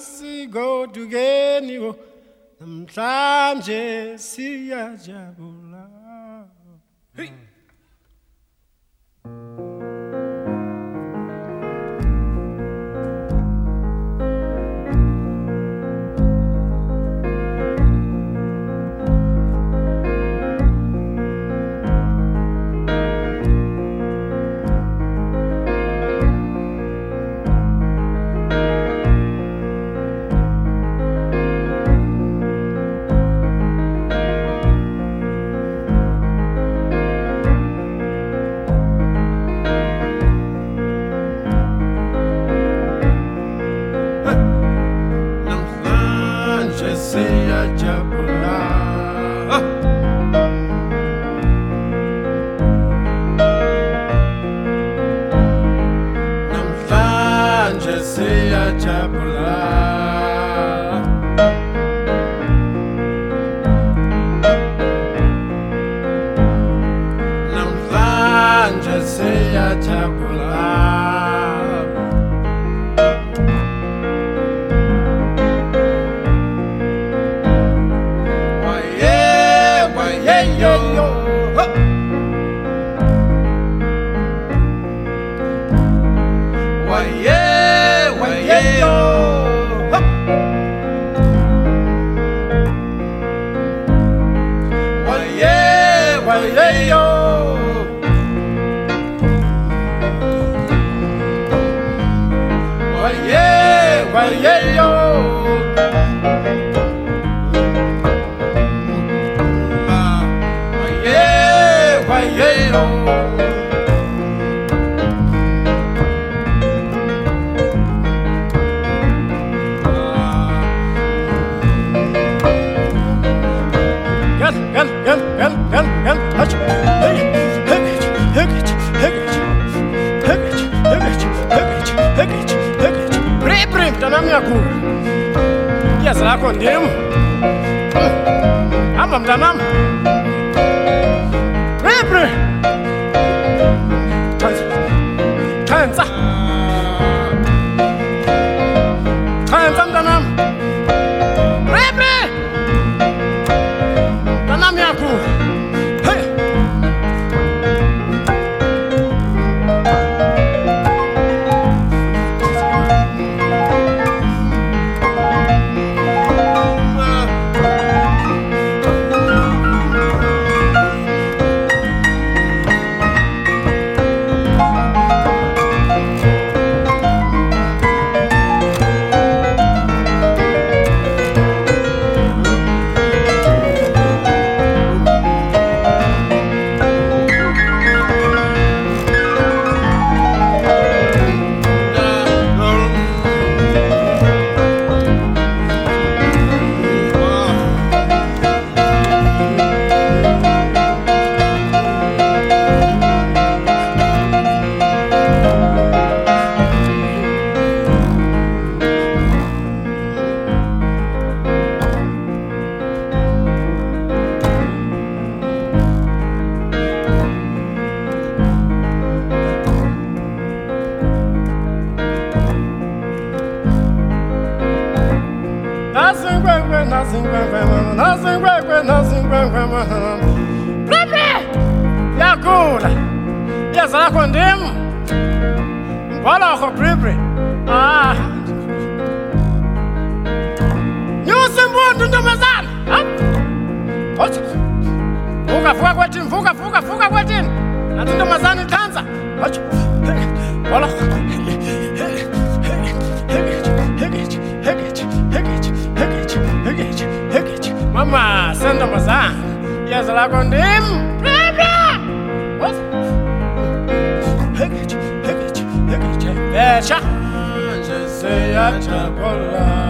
asigoduke niko namhlanje siyajabula. yeah. yangu jasala yako ndimu hapa mtamama Yeah, yeah. Cha. Je sais, y'a un problème.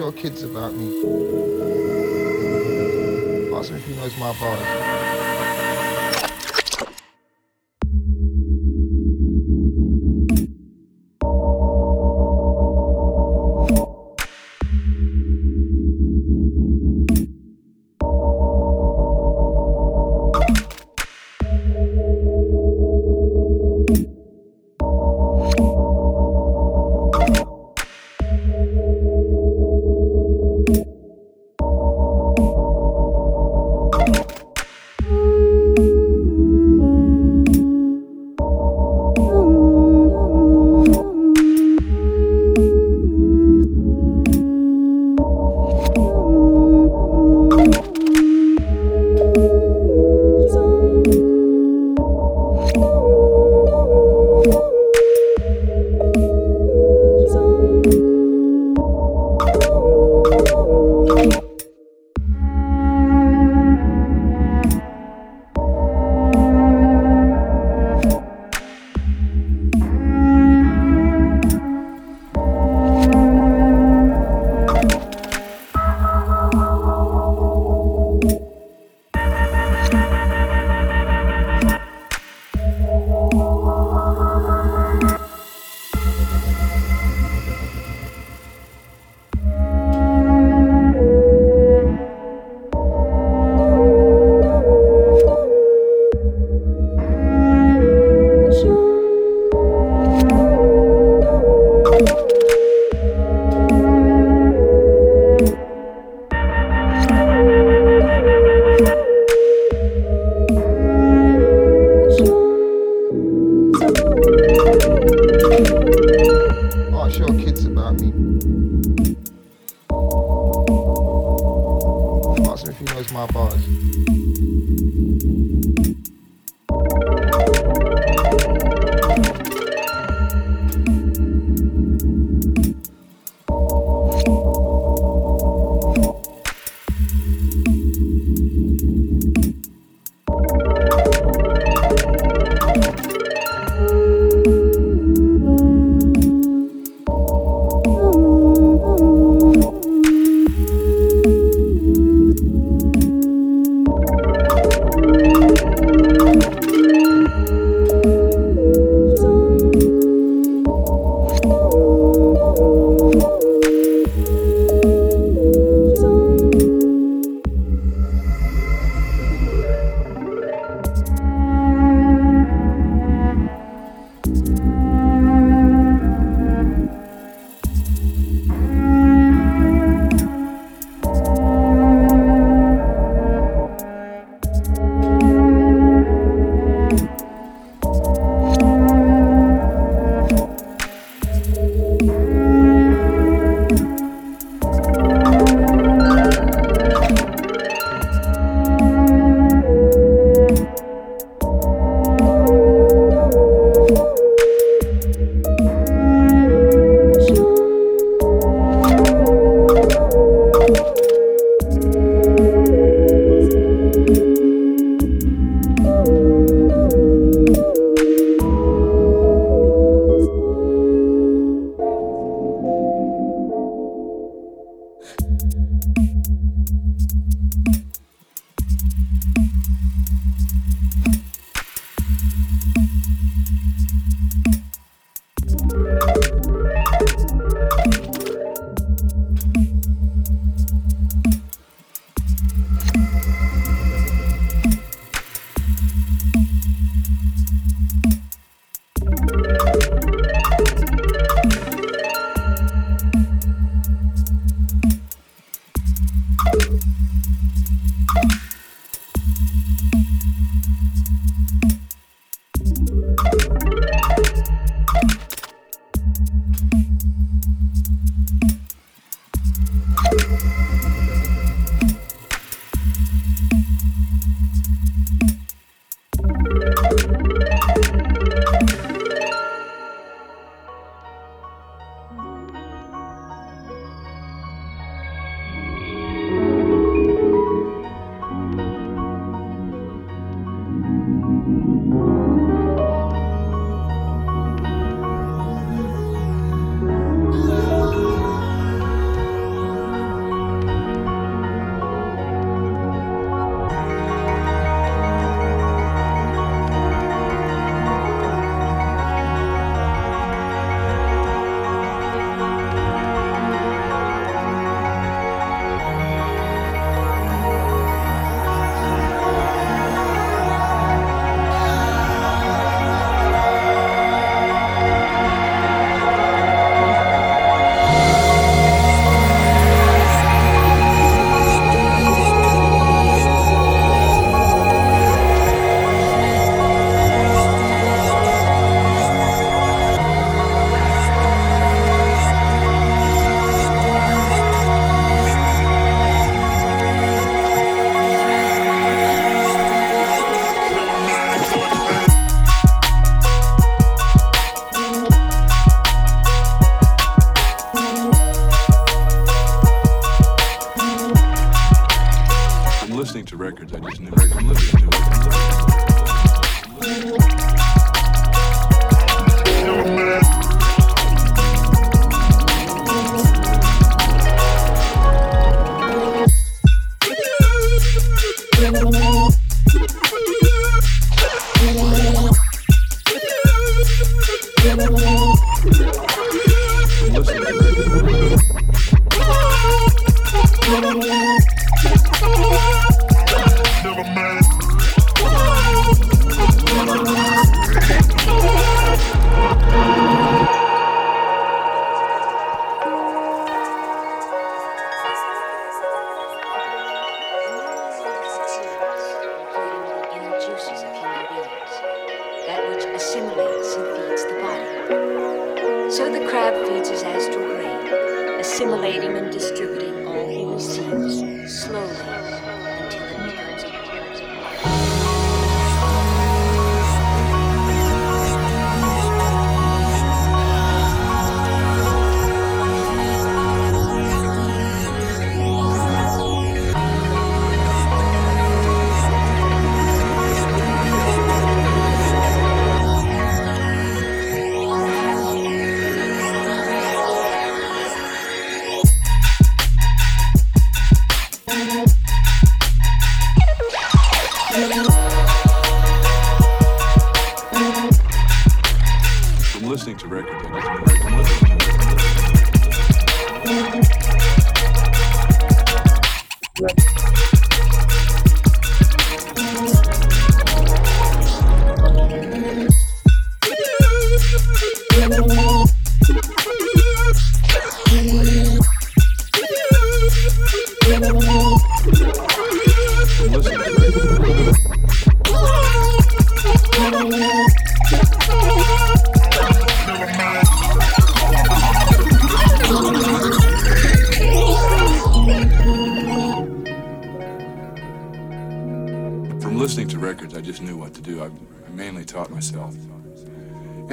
Your kids about me. Ask him if he knows my bars.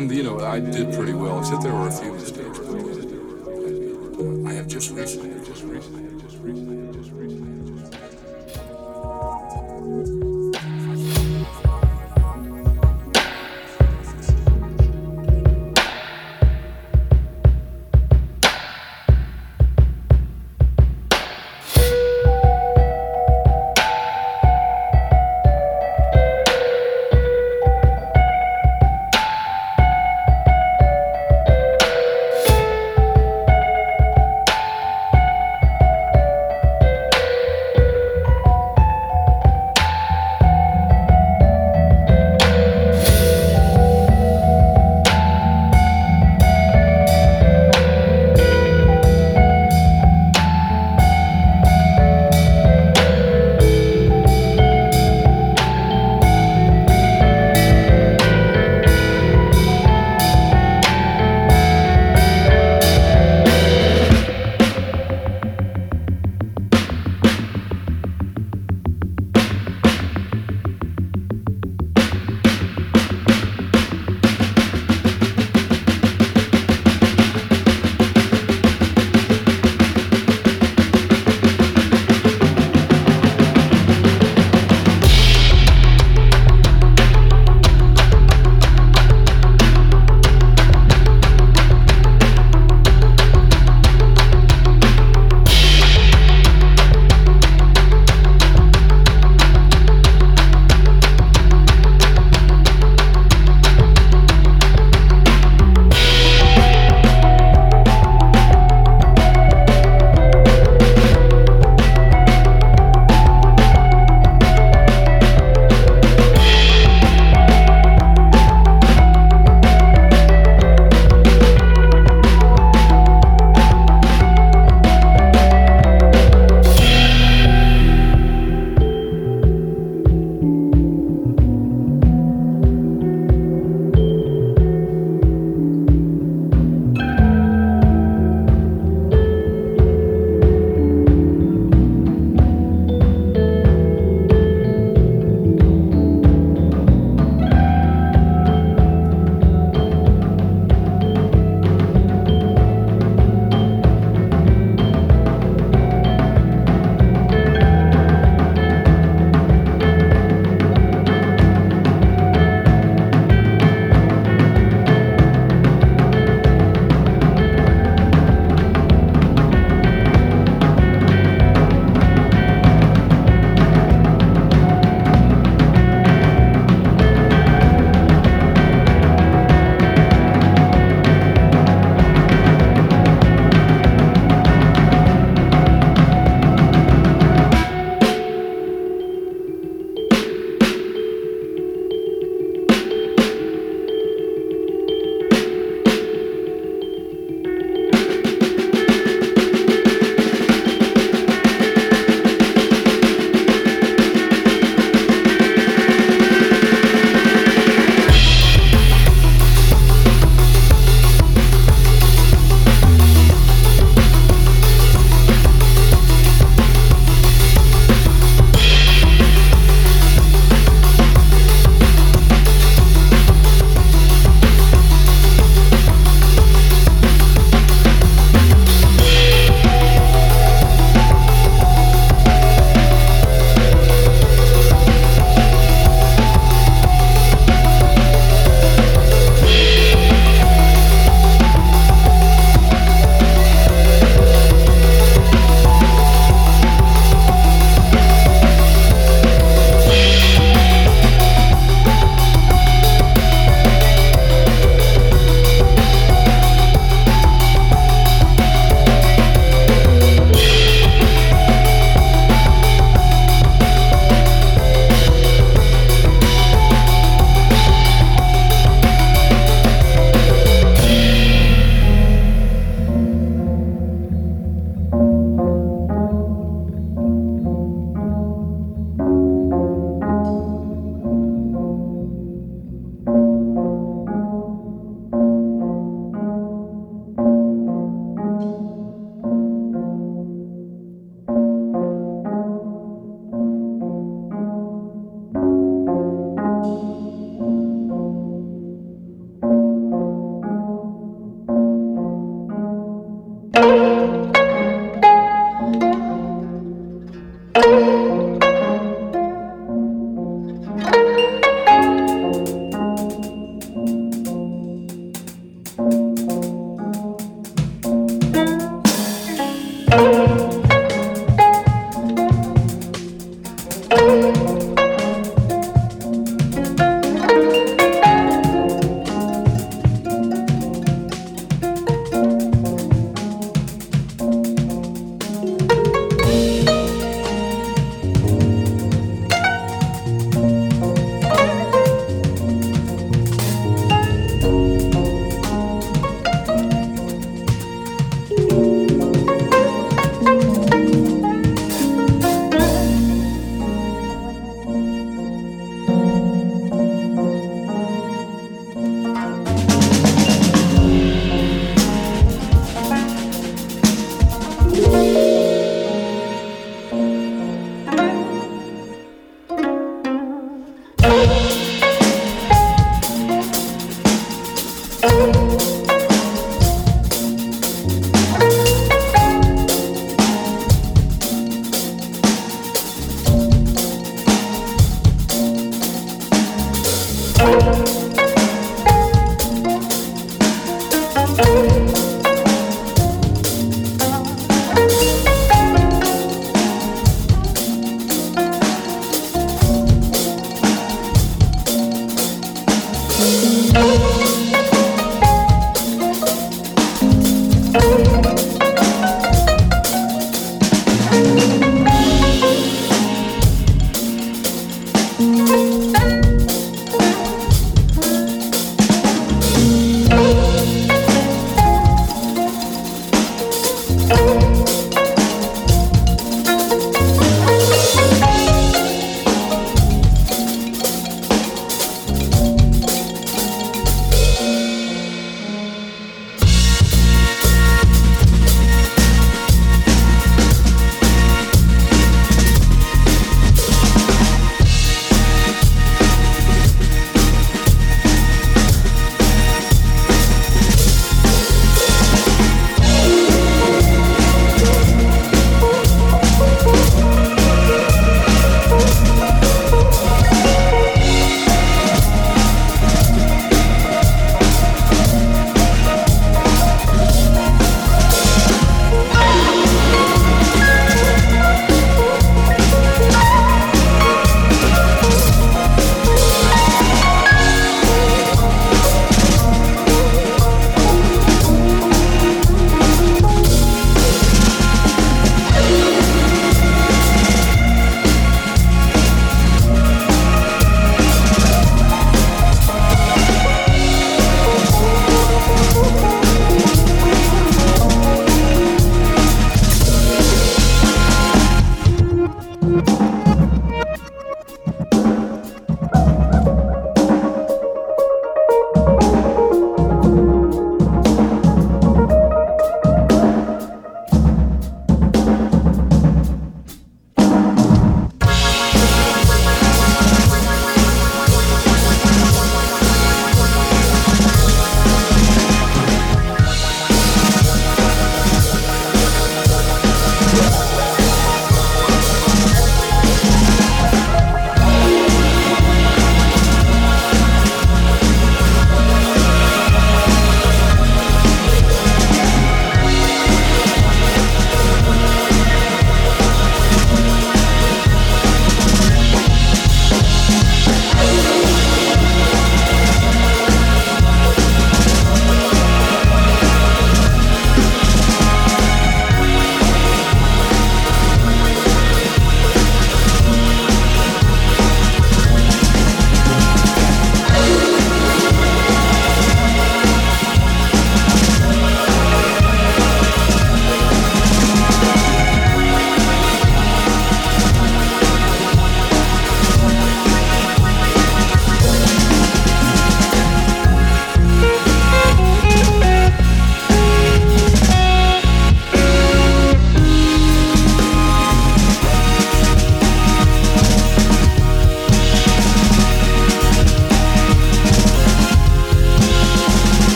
and you know, I did pretty well, except there were a few mistakes. I have just recently, just recently, just recently, just recently.